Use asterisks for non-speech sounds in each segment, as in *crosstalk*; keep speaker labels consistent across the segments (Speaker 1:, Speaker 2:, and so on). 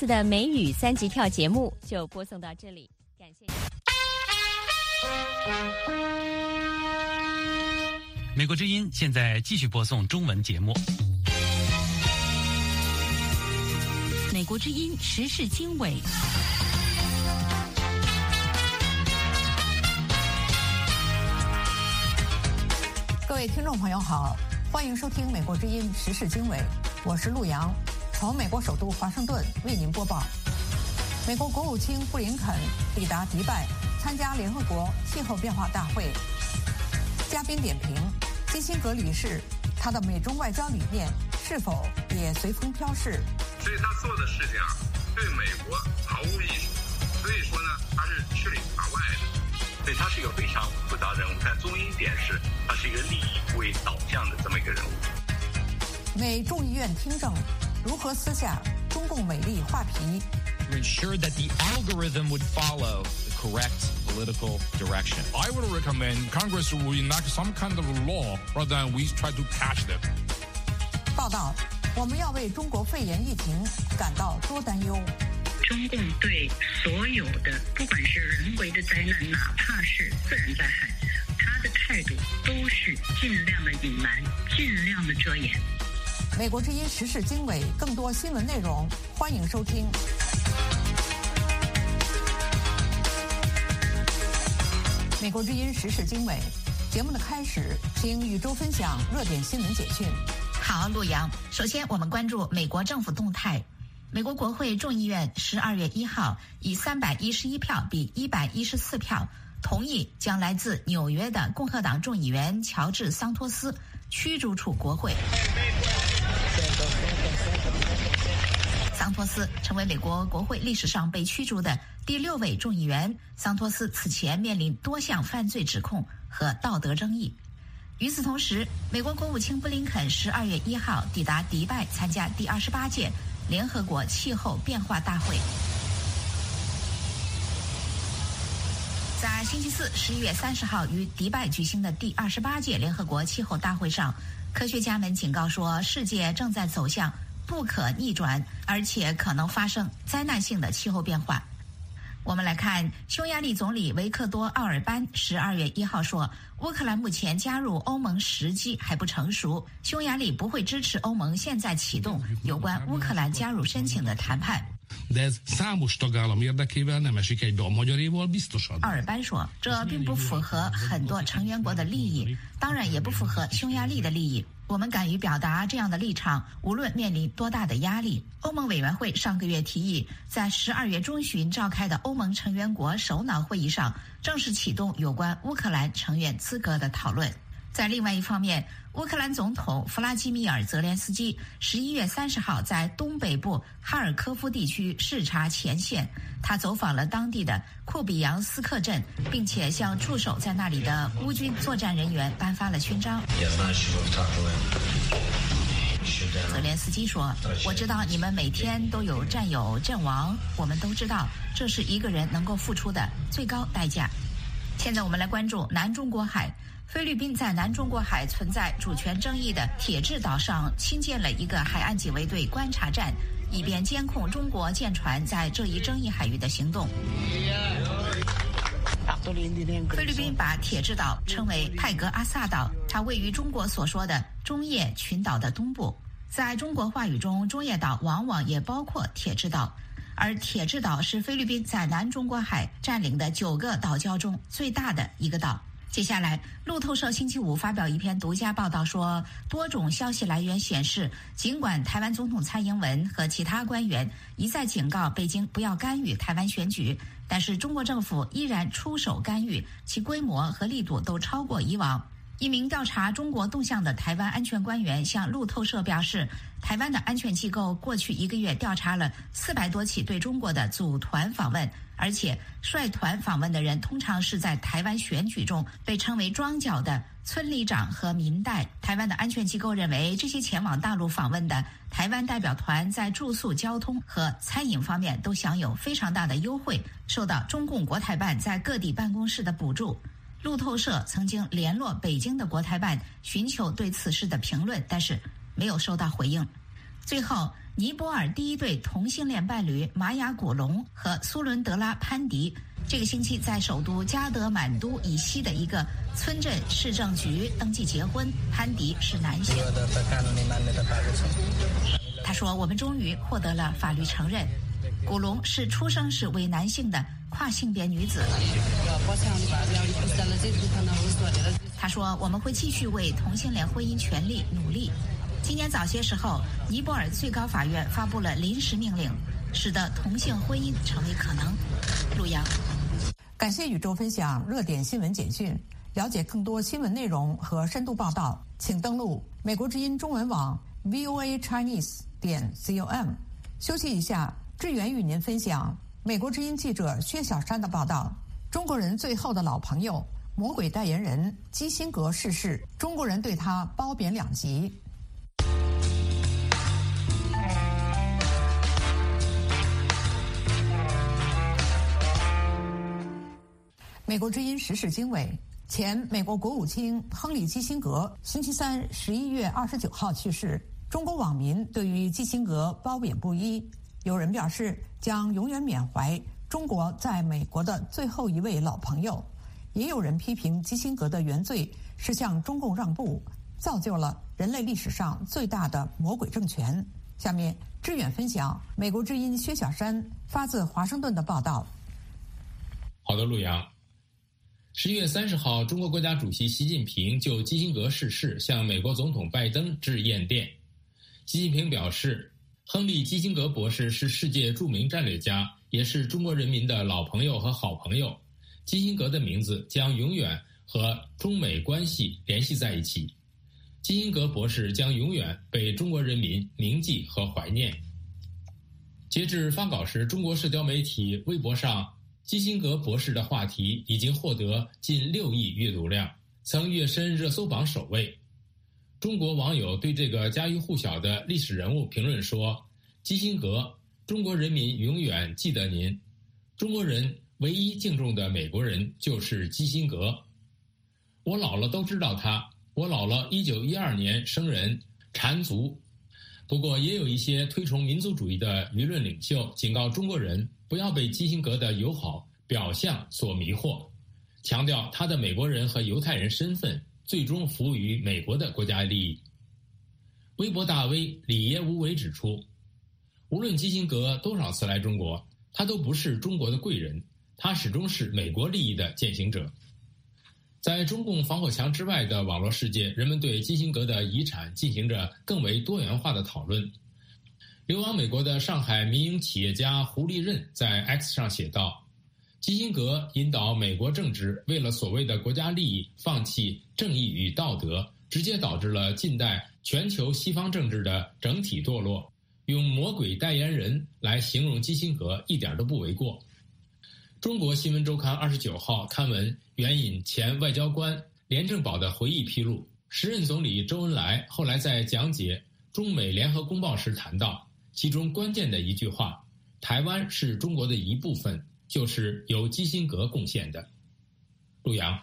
Speaker 1: 次的美语三级跳节目就播送到这里，感谢。
Speaker 2: 美国之音现在继续播送中文节目。
Speaker 3: 美国之音时事经纬。
Speaker 4: 各位听众朋友好，欢迎收听《美国之音时事经纬》，我是陆洋，从美国首都华盛顿为您播报。美国国务卿布林肯抵达迪拜，参加联合国气候变化大会。嘉宾点评：基辛格理事，他的美中外交理念是否也随风飘逝？
Speaker 5: 所以他做的事情啊，对美国毫无益处。所以说呢，他是吃里扒外的。
Speaker 6: 所以他是一个非常复杂的人物，但中心点是，他是一个利益为导向的这么一个人物。
Speaker 4: 美众议院听证如何撕下中共美丽画皮
Speaker 7: ？To ensure that the algorithm would follow the correct political direction.
Speaker 8: I would recommend Congress will enact some kind of law rather than we try to catch them.
Speaker 4: 报道：我们要为中国肺炎疫情感到多担忧。
Speaker 9: 中共对所有的，不管是人为的灾难，哪怕是自然灾害，他的态度都是尽量的隐瞒，尽量的遮掩。
Speaker 4: 美国之音时事经纬，更多新闻内容，欢迎收听。美国之音时事经纬节目的开始，请宇宙分享热点新闻简讯。
Speaker 3: 好，陆阳。首先，我们关注美国政府动态。美国国会众议院十二月一号以三百一十一票比一百一十四票同意将来自纽约的共和党众议员乔治·桑托斯驱逐出国会。桑托斯成为美国国会历史上被驱逐的第六位众议员。桑托斯此前面临多项犯罪指控和道德争议。与此同时，美国国务卿布林肯十二月一号抵达迪拜参加第二十八届。联合国气候变化大会在星期四十一月三十号于迪拜举行的第二十八届联合国气候大会上，科学家们警告说，世界正在走向不可逆转，而且可能发生灾难性的气候变化。我们来看，匈牙利总理维克多·奥尔班十二月一号说，乌克兰目前加入欧盟时机还不成熟，匈牙利不会支持欧盟现在启动有关乌克兰加入申请的谈判。奥尔班说，这并不符合很多成员国的利益，当然也不符合匈牙利的利益。我们敢于表达这样的立场，无论面临多大的压力。欧盟委员会上个月提议，在十二月中旬召开的欧盟成员国首脑会议上，正式启动有关乌克兰成员资格的讨论。在另外一方面，乌克兰总统弗拉基米尔·泽连斯基十一月三十号在东北部哈尔科夫地区视察前线，他走访了当地的库比扬斯克镇，并且向驻守在那里的乌军作战人员颁发了勋章。泽连斯基说：“我知道你们每天都有战友阵亡，我们都知道这是一个人能够付出的最高代价。”现在我们来关注南中国海。菲律宾在南中国海存在主权争议的铁质岛上新建了一个海岸警卫队观察站，以便监控中国舰船在这一争议海域的行动。菲律宾把铁质岛称为泰格阿萨岛，它位于中国所说的中叶群岛的东部。在中国话语中，中叶岛往往也包括铁质岛，而铁质岛是菲律宾在南中国海占领的九个岛礁中最大的一个岛。接下来，路透社星期五发表一篇独家报道说，多种消息来源显示，尽管台湾总统蔡英文和其他官员一再警告北京不要干预台湾选举，但是中国政府依然出手干预，其规模和力度都超过以往。一名调查中国动向的台湾安全官员向路透社表示，台湾的安全机构过去一个月调查了四百多起对中国的组团访问，而且率团访问的人通常是在台湾选举中被称为“庄脚”的村里长和民代。台湾的安全机构认为，这些前往大陆访问的台湾代表团在住宿、交通和餐饮方面都享有非常大的优惠，受到中共国台办在各地办公室的补助。路透社曾经联络北京的国台办，寻求对此事的评论，但是没有收到回应。最后。尼泊尔第一对同性恋伴侣玛雅古龙和苏伦德拉潘迪，这个星期在首都加德满都以西的一个村镇市政局登记结婚。潘迪是男性。他说：“我们终于获得了法律承认。”古龙是出生时为男性的跨性别女子。他说：“我们会继续为同性恋婚姻权利努力。”今年早些时候，尼泊尔最高法院发布了临时命令，使得同性婚姻成为可能。陆阳，
Speaker 4: 感谢宇宙分享热点新闻简讯。了解更多新闻内容和深度报道，请登录美国之音中文网 voa chinese 点 com。休息一下，志远与您分享美国之音记者薛小山的报道：中国人最后的老朋友、魔鬼代言人基辛格逝世，中国人对他褒贬两极。美国之音时事经纬，前美国国务卿亨利·基辛格星期三十一月二十九号去世。中国网民对于基辛格褒贬不一，有人表示将永远缅怀中国在美国的最后一位老朋友，也有人批评基辛格的原罪是向中共让步，造就了人类历史上最大的魔鬼政权。下面志远分享美国之音薛小山发自华盛顿的报道。
Speaker 10: 好的，陆阳。十一月三十号，中国国家主席习近平就基辛格逝世向美国总统拜登致唁电。习近平表示，亨利·基辛格博士是世界著名战略家，也是中国人民的老朋友和好朋友。基辛格的名字将永远和中美关系联系在一起。基辛格博士将永远被中国人民铭记和怀念。截至发稿时，中国社交媒体微博上。基辛格博士的话题已经获得近六亿阅读量，曾跃升热搜榜首位。中国网友对这个家喻户晓的历史人物评论说：“基辛格，中国人民永远记得您。中国人唯一敬重的美国人就是基辛格。我姥姥都知道他。我姥姥一九一二年生人，缠足。不过，也有一些推崇民族主义的舆论领袖警告中国人。”不要被基辛格的友好表象所迷惑，强调他的美国人和犹太人身份最终服务于美国的国家利益。微博大 V 李爷无为指出，无论基辛格多少次来中国，他都不是中国的贵人，他始终是美国利益的践行者。在中共防火墙之外的网络世界，人们对基辛格的遗产进行着更为多元化的讨论。流亡美国的上海民营企业家胡立任在 X 上写道：“基辛格引导美国政治为了所谓的国家利益放弃正义与道德，直接导致了近代全球西方政治的整体堕落。用‘魔鬼代言人’来形容基辛格一点都不为过。”中国新闻周刊二十九号刊文援引前外交官廉政宝的回忆披露，时任总理周恩来后来在讲解中美联合公报时谈到。其中关键的一句话：“台湾是中国的一部分”，就是由基辛格贡献的。陆阳，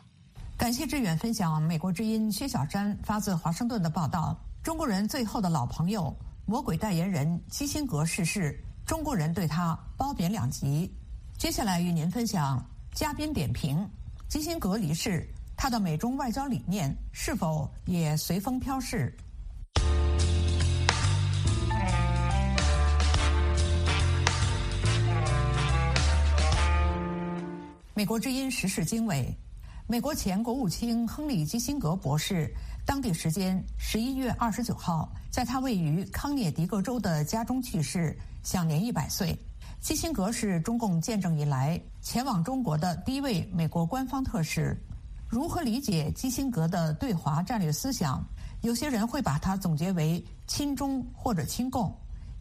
Speaker 4: 感谢志远分享美国之音薛小山发自华盛顿的报道。中国人最后的老朋友、魔鬼代言人基辛格逝世，中国人对他褒贬两极。接下来与您分享嘉宾点评：基辛格离世，他的美中外交理念是否也随风飘逝？美国之音时事经纬，美国前国务卿亨利·基辛格博士，当地时间十一月二十九号，在他位于康涅狄格州的家中去世，享年一百岁。基辛格是中共建政以来前往中国的第一位美国官方特使。如何理解基辛格的对华战略思想？有些人会把它总结为亲中或者亲共，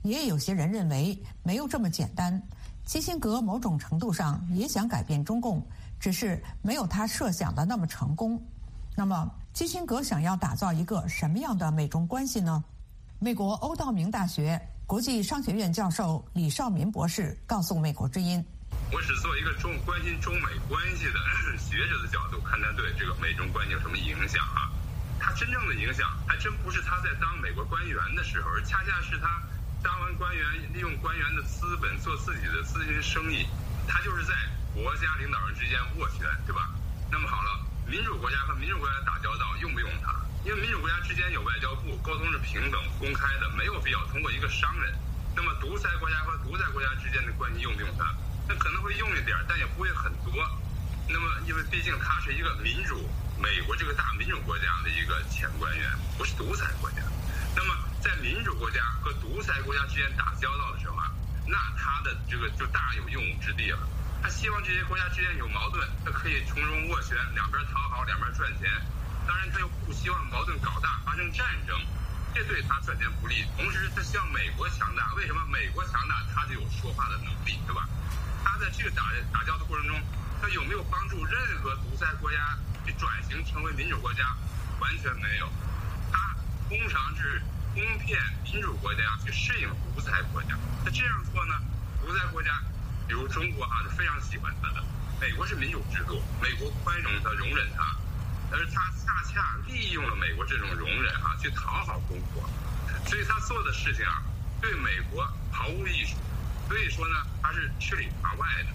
Speaker 4: 也有些人认为没有这么简单。基辛格某种程度上也想改变中共，只是没有他设想的那么成功。那么，基辛格想要打造一个什么样的美中关系呢？美国欧道明大学国际商学院教授李少民博士告诉《美国之音》：“
Speaker 5: 我只做一个中关心中美关系的 *clears throat* 学者的角度看他对这个美中关系有什么影响啊？他真正的影响还真不是他在当美国官员的时候，而恰恰是他。”当完官员，利用官员的资本做自己的资金生意，他就是在国家领导人之间斡旋，对吧？那么好了，民主国家和民主国家打交道用不用他？因为民主国家之间有外交部，沟通是平等公开的，没有必要通过一个商人。那么独裁国家和独裁国家之间的关系用不用他？那可能会用一点，但也不会很多。那么，因为毕竟他是一个民主，美国这个大民主国家的一个前官员，不是独裁国家。那么，在民主国家和独裁国家之间打交道的时候啊，那他的这个就大有用武之地了。他希望这些国家之间有矛盾，他可以从中斡旋，两边讨好，两边赚钱。当然，他又不希望矛盾搞大，发生战争，这对他赚钱不利。同时，他希望美国强大。为什么美国强大，他就有说话的能力，对吧？他在这个打打交的过程中，他有没有帮助任何独裁国家去转型成为民主国家？完全没有。他通常是哄骗民主国家去适应独裁国家。那这样做呢，独裁国家，比如中国啊，是非常喜欢他的。美国是民主制度，美国宽容他，容忍他。而他恰恰利用了美国这种容忍啊，去讨好中国，所以他做的事情啊，对美国毫无益处。所以说呢，他是吃里扒外的。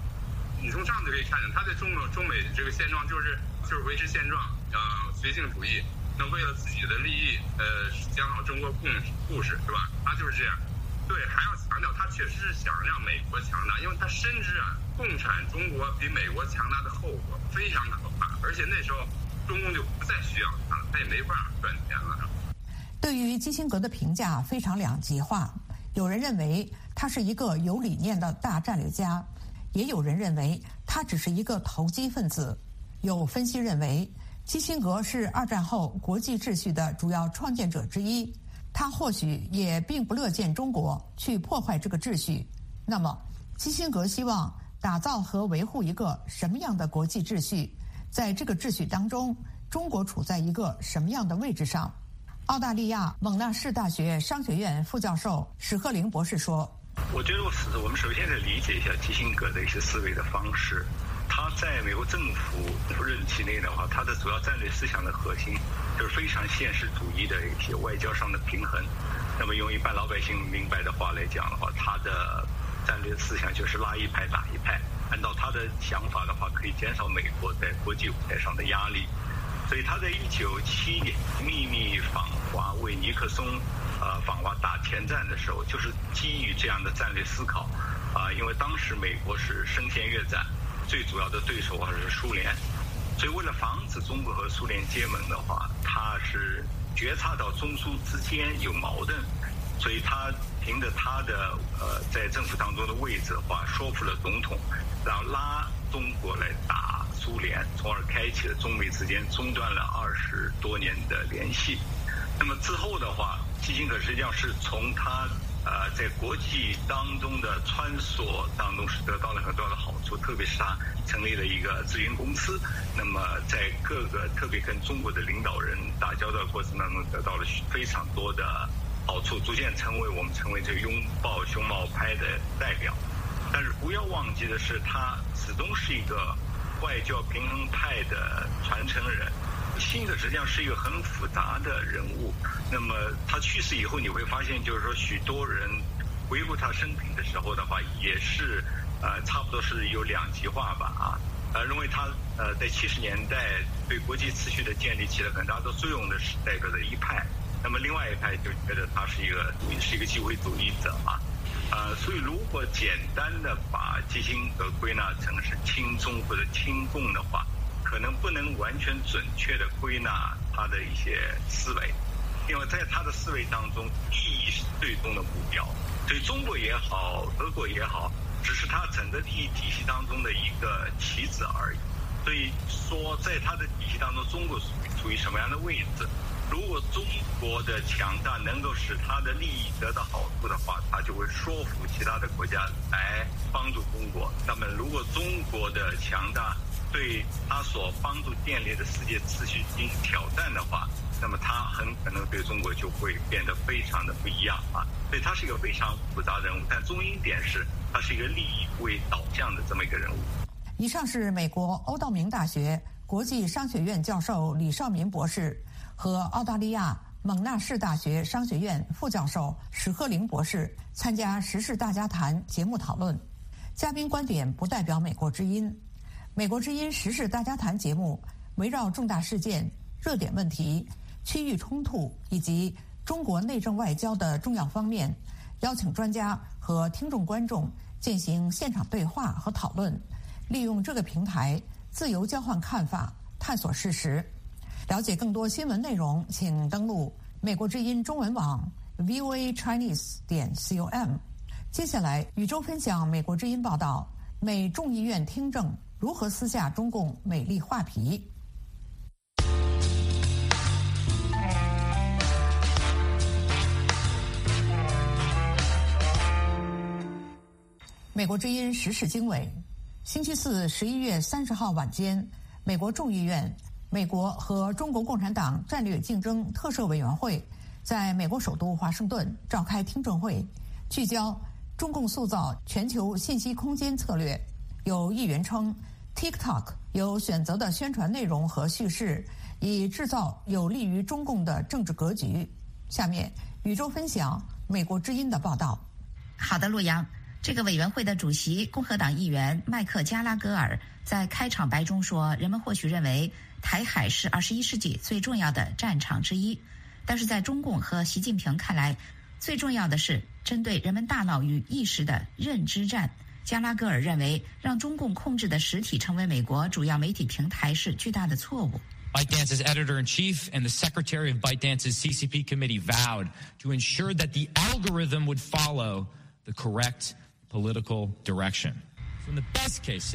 Speaker 5: 你从上就可以看见，他对中国中美这个现状就是就是维持现状啊，随性主义。那为了自己的利益，呃，讲好中国故故事是吧？他就是这样。对，还要强调，他确实是想让美国强大，因为他深知啊，共产中国比美国强大的后果非常可怕，而且那时候。中共就不再需要他了，他也没法赚钱了。
Speaker 4: 对于基辛格的评价非常两极化，有人认为他是一个有理念的大战略家，也有人认为他只是一个投机分子。有分析认为，基辛格是二战后国际秩序的主要创建者之一，他或许也并不乐见中国去破坏这个秩序。那么，基辛格希望打造和维护一个什么样的国际秩序？在这个秩序当中，中国处在一个什么样的位置上？澳大利亚蒙纳士大学商学院副教授史赫林博士说：“
Speaker 6: 我觉得，我们首先得理解一下基辛格的一些思维的方式。在美国政府任期内的话，他的主要战略思想的核心就是非常现实主义的一些外交上的平衡。那么用一般老百姓明白的话来讲的话，他的战略思想就是拉一派打一派。”按照他的想法的话，可以减少美国在国际舞台上的压力，所以他在一九七年秘密访华为尼克松呃访华打前站的时候，就是基于这样的战略思考啊，因为当时美国是深陷越战，最主要的对手还是苏联，所以为了防止中国和苏联结盟的话，他是觉察到中苏之间有矛盾，所以他凭着他的呃在政府当中的位置的话，说服了总统。然后拉中国来打苏联，从而开启了中美之间中断了二十多年的联系。那么之后的话，基辛格实际上是从他呃在国际当中的穿梭当中是得到了很多的好处，特别是他成立了一个咨询公司。那么在各个特别跟中国的领导人打交道过程当中，得到了非常多的好处，逐渐成为我们成为这个拥抱熊猫派的代表。但是不要忘记的是，他始终是一个外交平衡派的传承人。新的实际上是一个很复杂的人物。那么他去世以后，你会发现，就是说许多人回顾他生平的时候的话，也是呃差不多是有两极化吧啊，呃认为他呃在七十年代对国际秩序的建立起了很大的作用的是代表的一派。那么另外一派就觉得他是一个是一个机会主义者啊。呃，所以如果简单的把基辛格归纳成是亲中或者亲共的话，可能不能完全准确的归纳他的一些思维，因为在他的思维当中，利益是最终的目标，对中国也好，俄国也好，只是他整个利益体系当中的一个棋子而已。所以说，在他的体系当中，中国属于处于什么样的位置？如果中国的强大能够使他的利益得到好处的话，他就会说服其他的国家来帮助中国。那么，如果中国的强大对他所帮助建立的世界秩序进行挑战的话，那么他很可能对中国就会变得非常的不一样啊。所以，他是一个非常复杂人物。但中心点是，他是一个利益为导向的这么一个人物。
Speaker 4: 以上是美国欧道明大学国际商学院教授李少民博士。和澳大利亚蒙纳士大学商学院副教授史鹤林博士参加《时事大家谈》节目讨论。嘉宾观点不代表美国之音。美国之音《时事大家谈》节目围绕重大事件、热点问题、区域冲突以及中国内政外交的重要方面，邀请专家和听众观众进行现场对话和讨论，利用这个平台自由交换看法，探索事实。了解更多新闻内容，请登录美国之音中文网 voa chinese 点 com。接下来，宇宙分享美国之音报道：美众议院听证如何撕下中共美丽画皮。美国之音时事经纬，星期四十一月三十号晚间，美国众议院。美国和中国共产党战略竞争特设委员会在美国首都华盛顿召开听证会，聚焦中共塑造全球信息空间策略。有议员称，TikTok 有选择的宣传内容和叙事，以制造有利于中共的政治格局。下面，宇宙分享美国之音的报道。
Speaker 3: 好的，陆阳。这个委员会的主席共和党议员麦克加拉格尔在开场白中说：“人们或许认为台海是二十一世纪最重要的战场之一，但是在中共和习近平看来，最重要的是针对人们大脑与意识的认知战。”加拉格尔认为，让中共控制的实体成为美国主要媒体平台是巨大的错误。
Speaker 7: ByteDance's editor-in-chief and the secretary of ByteDance's CCP committee vowed to ensure that the algorithm would follow the correct political direction.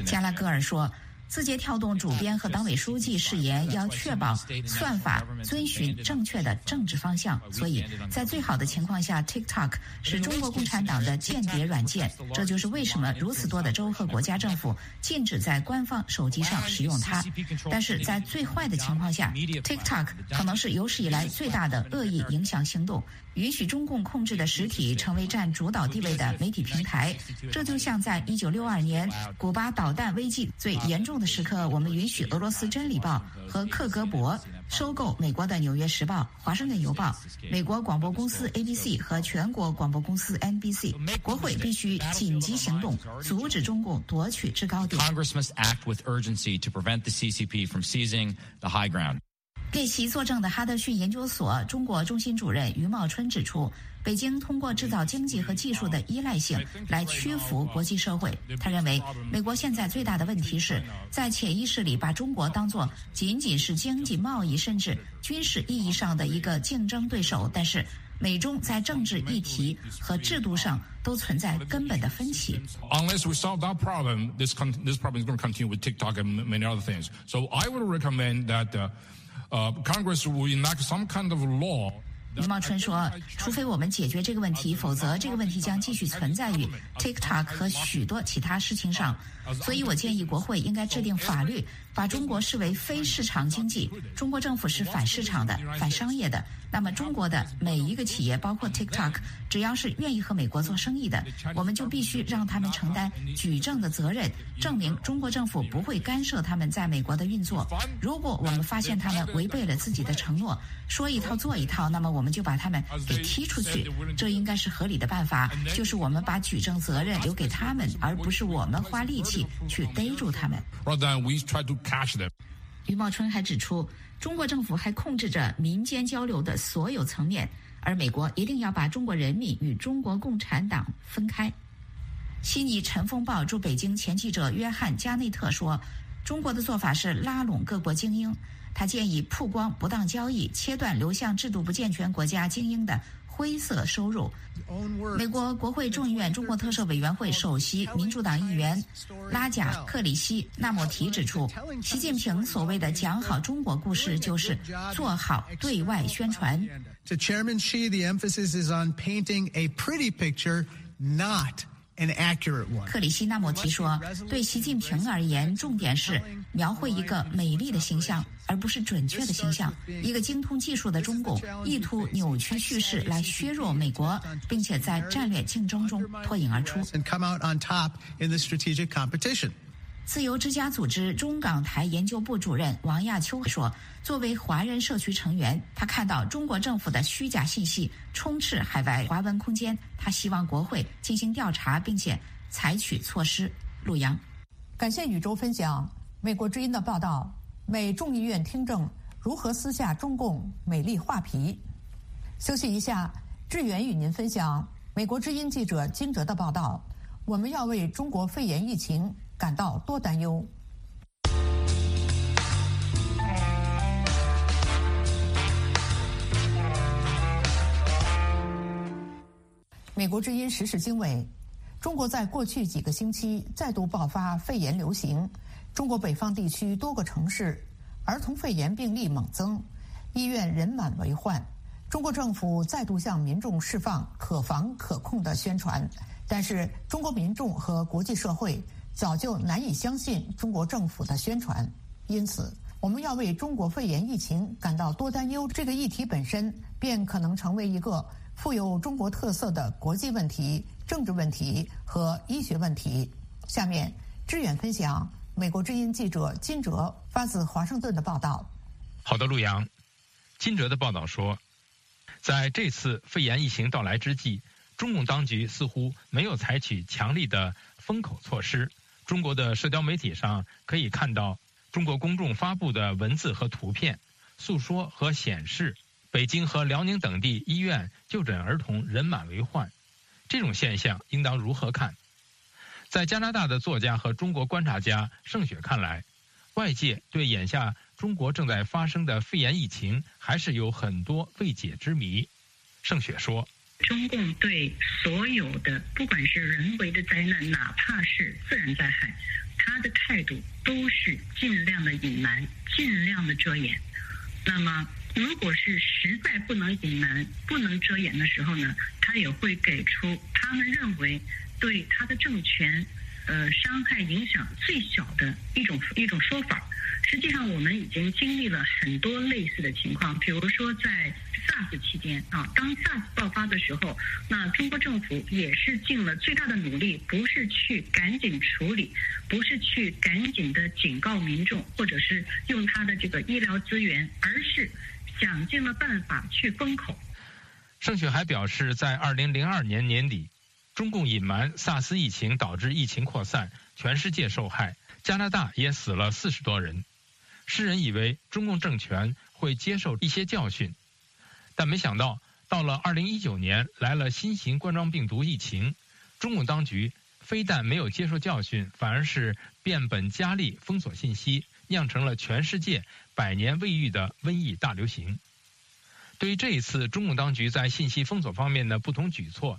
Speaker 3: 加拉格尔说。 字节跳动主编和党委书记誓言要确保算法遵循正确的政治方向，所以在最好的情况下，TikTok 是中国共产党的间谍软件。这就是为什么如此多的州和国家政府禁止在官方手机上使用它。但是在最坏的情况下，TikTok 可能是有史以来最大的恶意影响行动，允许中共控制的实体成为占主导地位的媒体平台。这就像在一九六二年古巴导弹危机最严重。的时刻，我们允许俄罗斯《真理报》和克格勃收购美国的《纽约时报》、《华盛顿邮报》、美国广播公司 ABC 和全国广播公司 NBC。国会必须紧急行动，阻止中共夺取制高点。
Speaker 7: Congress must act with urgency to prevent the CCP from seizing the high ground.
Speaker 3: 给其作证的哈德逊研究所中国中心主任于茂春指出。北京通过制造经济和技术的依赖性来屈服国际社会。他认为，美国现在最大的问题是在潜意识里把中国当作仅仅是经济贸易甚至军事意义上的一个竞争对手。但是，美中在政治议题和制度上都存在根本的分歧。
Speaker 8: Unless we solve that problem, this this problem is going to continue with TikTok and many other things. So I would recommend that Congress will enact some kind of law.
Speaker 3: 余茂春说：“除非我们解决这个问题，否则这个问题将继续存在于 TikTok 和许多其他事情上。所以我建议国会应该制定法律，把中国视为非市场经济。中国政府是反市场的、反商业的。那么中国的每一个企业，包括 TikTok，只要是愿意和美国做生意的，我们就必须让他们承担举证的责任，证明中国政府不会干涉他们在美国的运作。如果我们发现他们违背了自己的承诺，说一套做一套，那么我们。”就把他们给踢出去，这应该是合理的办法。就是我们把举证责任留给他们，而不是我们花力气去逮住他们。余茂春还指出，中国政府还控制着民间交流的所有层面，而美国一定要把中国人民与中国共产党分开。悉尼晨风报驻北京前记者约翰加内特说：“中国的做法是拉拢各国精英。”他建议曝光不当交易，切断流向制度不健全国家精英的灰色收入。美国国会众议院中国特色委员会首席民主党议员拉贾克里希纳莫提指出，习近平所谓的讲好中国故事，就是做好对外宣传。
Speaker 11: To Chairman Xi, the emphasis is on painting a pretty picture, not.
Speaker 3: 克里希纳莫提说：“对习近平而言，重点是描绘一个美丽的形象，而不是准确的形象。一个精通技术的中共意图扭曲叙事来削弱美国，并且在战略竞争中脱颖而出。”自由之家组织中港台研究部主任王亚秋说：“作为华人社区成员，他看到中国政府的虚假信息充斥海外华文空间，他希望国会进行调查，并且采取措施。”陆阳，
Speaker 4: 感谢宇宙分享美国之音的报道。美众议院听证如何撕下中共美丽画皮？休息一下，志远与您分享美国之音记者金哲的报道。我们要为中国肺炎疫情。感到多担忧。美国之音时事经纬：中国在过去几个星期再度爆发肺炎流行，中国北方地区多个城市儿童肺炎病例猛增，医院人满为患。中国政府再度向民众释放可防可控的宣传，但是中国民众和国际社会。早就难以相信中国政府的宣传，因此我们要为中国肺炎疫情感到多担忧。这个议题本身便可能成为一个富有中国特色的国际问题、政治问题和医学问题。下面，志远分享美国之音记者金哲发自华盛顿的报道。
Speaker 12: 好的，陆阳，金哲的报道说，在这次肺炎疫情到来之际，中共当局似乎没有采取强力的封口措施。中国的社交媒体上可以看到，中国公众发布的文字和图片，诉说和显示北京和辽宁等地医院就诊儿童人满为患，这种现象应当如何看？在加拿大的作家和中国观察家盛雪看来，外界对眼下中国正在发生的肺炎疫情还是有很多未解之谜。盛雪说。
Speaker 9: 中共对所有的不管是人为的灾难，哪怕是自然灾害，他的态度都是尽量的隐瞒，尽量的遮掩。那么，如果是实在不能隐瞒、不能遮掩的时候呢，他也会给出他们认为对他的政权，呃，伤害影响最小的一种一种说法。实际上，我们已经经历了很多类似的情况，比如说在 SARS 期间啊，当 SARS 爆发的时候，那中国政府也是尽了最大的努力，不是去赶紧处理，不是去赶紧的警告民众，或者是用他的这个医疗资源，而是想尽了办法去封口。
Speaker 12: 盛雪还表示，在2002年年底，中共隐瞒 SARS 疫情导致疫情扩散，全世界受害，加拿大也死了四十多人。世人以为中共政权会接受一些教训，但没想到到了二零一九年来了新型冠状病毒疫情，中共当局非但没有接受教训，反而是变本加厉封锁信息，酿成了全世界百年未遇的瘟疫大流行。对于这一次中共当局在信息封锁方面的不同举措。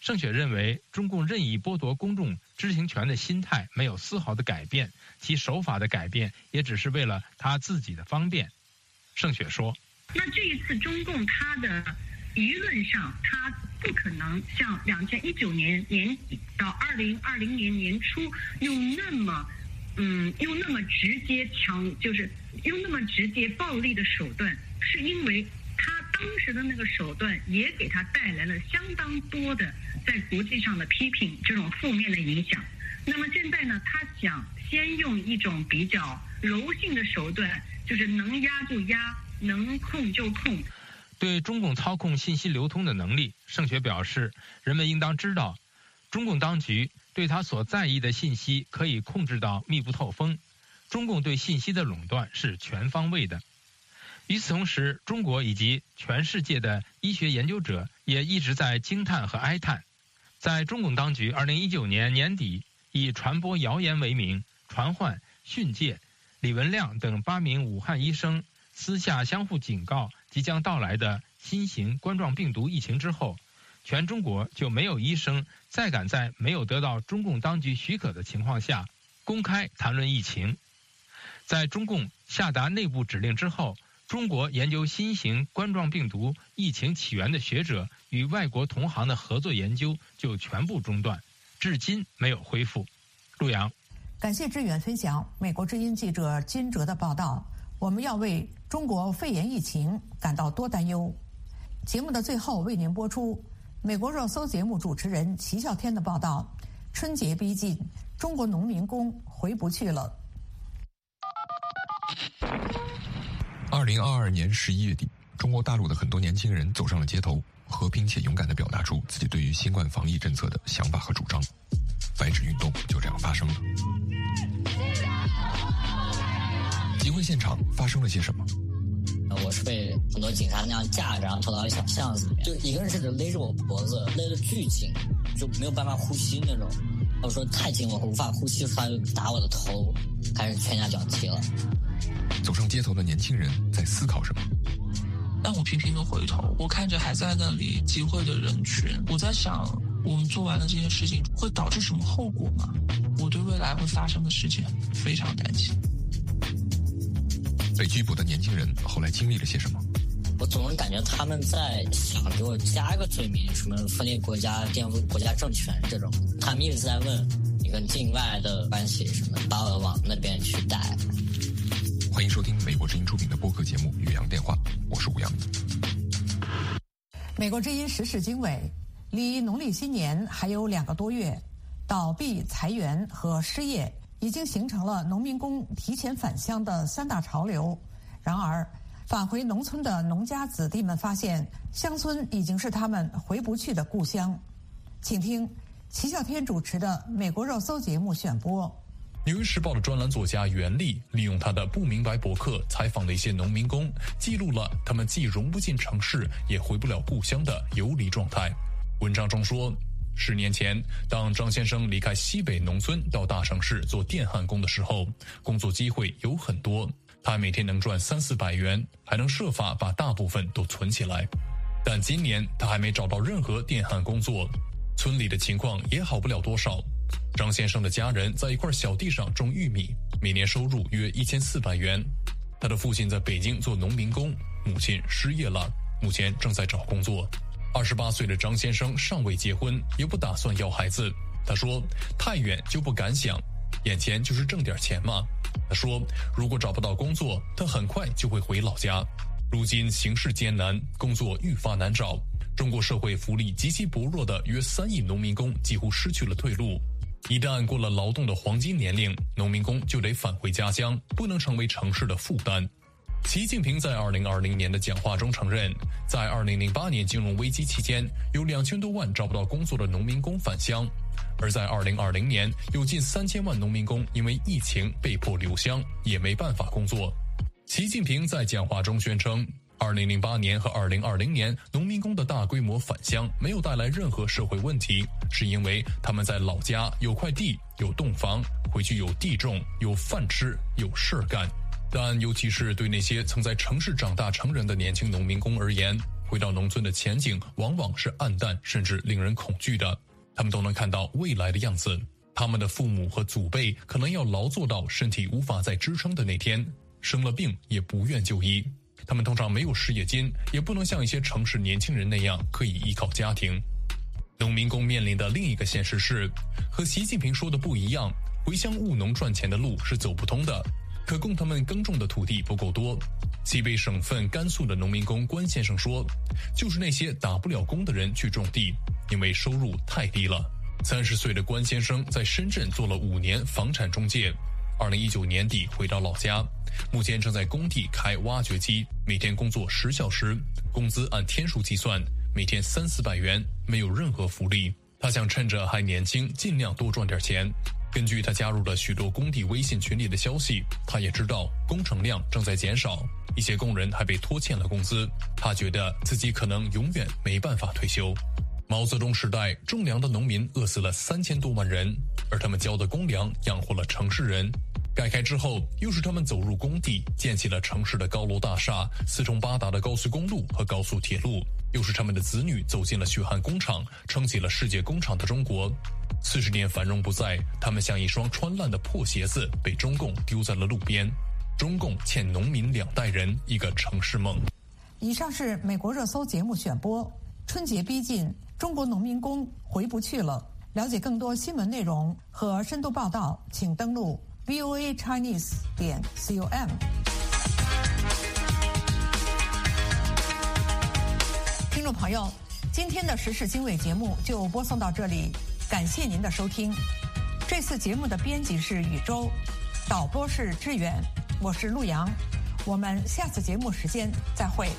Speaker 12: 盛雪认为，中共任意剥夺公众知情权的心态没有丝毫的改变，其手法的改变也只是为了他自己的方便。盛雪说：“
Speaker 9: 那这一次中共他的舆论上，他不可能像两千一九年年底到二零二零年年初用那么，嗯，用那么直接强，就是用那么直接暴力的手段，是因为。”他当时的那个手段也给他带来了相当多的在国际上的批评，这种负面的影响。那么现在呢，他想先用一种比较柔性的手段，就是能压就压，能控就控。
Speaker 12: 对中共操控信息流通的能力，盛雪表示，人们应当知道，中共当局对他所在意的信息可以控制到密不透风。中共对信息的垄断是全方位的。与此同时，中国以及全世界的医学研究者也一直在惊叹和哀叹。在中共当局2019年年底以传播谣言为名传唤、训诫李文亮等八名武汉医生，私下相互警告即将到来的新型冠状病毒疫情之后，全中国就没有医生再敢在没有得到中共当局许可的情况下公开谈论疫情。在中共下达内部指令之后。中国研究新型冠状病毒疫情起源的学者与外国同行的合作研究就全部中断，至今没有恢复。陆阳，
Speaker 4: 感谢志远分享美国之音记者金哲的报道。我们要为中国肺炎疫情感到多担忧。节目的最后为您播出美国热搜节目主持人齐笑天的报道：春节逼近，中国农民工。回不去了。
Speaker 13: 二零二二年十一月底，中国大陆的很多年轻人走上了街头，和平且勇敢地表达出自己对于新冠防疫政策的想法和主张。白纸运动就这样发生了。集会现场发生了些什么？
Speaker 14: 我是被很多警察那样架着，然后拖到一小巷子里面，就一个人甚至勒着我脖子，勒得巨紧，就没有办法呼吸那种。我说太紧，我无法呼吸，他就打我的头，开始拳打脚踢了。
Speaker 13: 街头的年轻人在思考什么？
Speaker 15: 但我频频的回头，我看着还在那里集会的人群，我在想，我们做完了这件事情会导致什么后果吗？我对未来会发生的事情非常担心。
Speaker 13: 被拘捕的年轻人后来经历了些什么？
Speaker 14: 我总是感觉他们在想给我加一个罪名，什么分裂国家、颠覆国家政权这种。他们一直在问你跟境外的关系什么，把我往那边去带。
Speaker 13: 欢迎收听美国之音出品的播客节目《岳阳电话》，我是吴阳。
Speaker 4: 美国之音时事经纬，离农历新年还有两个多月，倒闭、裁员和失业已经形成了农民工提前返乡的三大潮流。然而，返回农村的农家子弟们发现，乡村已经是他们回不去的故乡。请听齐笑天主持的《美国热搜》节目选播。
Speaker 16: 《纽约时报》的专栏作家袁立利用他的不明白博客采访了一些农民工，记录了他们既融不进城市，也回不了故乡的游离状态。文章中说，十年前，当张先生离开西北农村到大城市做电焊工的时候，工作机会有很多，他每天能赚三四百元，还能设法把大部分都存起来。但今年他还没找到任何电焊工作，村里的情况也好不了多少。张先生的家人在一块小地上种玉米，每年收入约一千四百元。他的父亲在北京做农民工，母亲失业了，目前正在找工作。二十八岁的张先生尚未结婚，也不打算要孩子。他说：“太远就不敢想，眼前就是挣点钱嘛。”他说：“如果找不到工作，他很快就会回老家。如今形势艰难，工作愈发难找。中国社会福利极其薄弱的约三亿农民工几乎失去了退路。一旦过了劳动的黄金年龄，农民工就得返回家乡，不能成为城市的负担。”习近平在二零二零年的讲话中承认，在二零零八年金融危机期间，有两千多万找不到工作的农民工返乡；而在二零二零年，有近三千万农民工因为疫情被迫留乡，也没办法工作。习近平在讲话中宣称，二零零八年和二零二零年农民工的大规模返乡没有带来任何社会问题，是因为他们在老家有块地、有栋房，回去有地种、有饭吃、有事儿干。但尤其是对那些曾在城市长大成人的年轻农民工而言，回到农村的前景往往是暗淡甚至令人恐惧的。他们都能看到未来的样子，他们的父母和祖辈可能要劳作到身体无法再支撑的那天，生了病也不愿就医。他们通常没有失业金，也不能像一些城市年轻人那样可以依靠家庭。农民工面临的另一个现实是，和习近平说的不一样，回乡务农赚钱的路是走不通的。可供他们耕种的土地不够多。西北省份甘肃的农民工关先生说：“就是那些打不了工的人去种地，因为收入太低了。”三十岁的关先生在深圳做了五年房产中介，二零一九年底回到老家，目前正在工地开挖掘机，每天工作十小时，工资按天数计算，每天三四百元，没有任何福利。他想趁着还年轻，尽量多赚点钱。根据他加入了许多工地微信群里的消息，他也知道工程量正在减少，一些工人还被拖欠了工资。他觉得自己可能永远没办法退休。毛泽东时代，种粮的农民饿死了三千多万人，而他们交的公粮养活了城市人。改开之后，又是他们走入工地，建起了城市的高楼大厦、四通八达的高速公路和高速铁路。又是他们的子女走进了血汗工厂，撑起了世界工厂的中国。四十年繁荣不再，他们像一双穿烂的破鞋子，被中共丢在了路边。中共欠农民两代人一个城市梦。
Speaker 4: 以上是美国热搜节目选播。春节逼近，中国农民工回不去了。了解更多新闻内容和深度报道，请登录 voa chinese 点 com。听众朋友，今天的时事经纬节目就播送到这里。感谢您的收听。这次节目的编辑是宇宙，导播是志远，我是陆阳。我们下次节目时间再会。